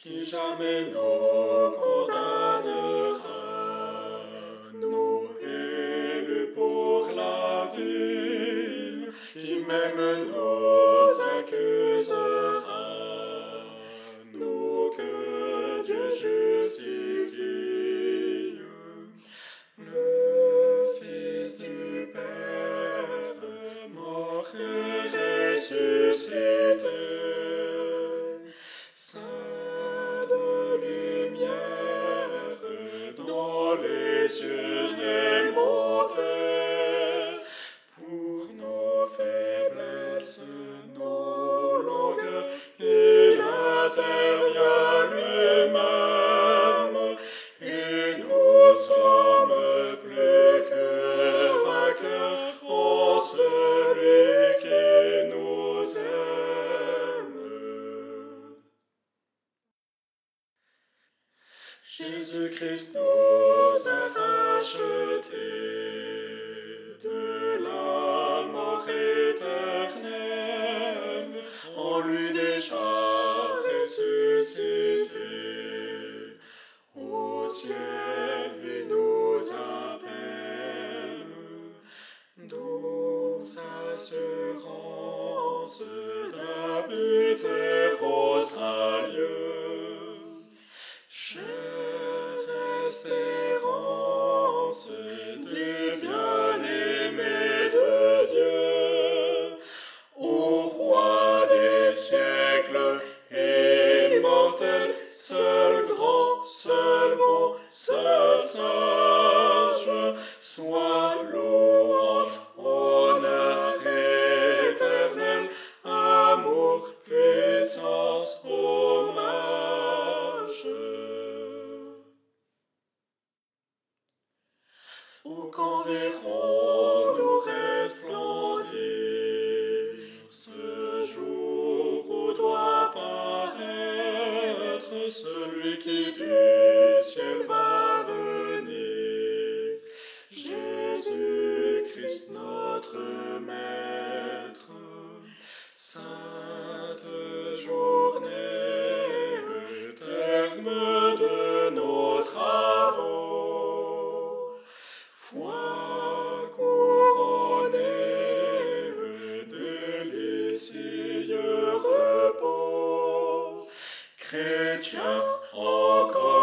きしゃめのこだぬ Jésus n'est monter pour nos faiblesses, nos longues, et l'intérieur de l'homme. Et nous sommes plus que vainqueurs, en ceux qui nous aiment. Jésus Christ. mushroom. quand verrons nous resplendir ce jour où doit paraître celui qui du ciel va venir. Jésus-Christ notre Maître, Saint Ketchup, oh god.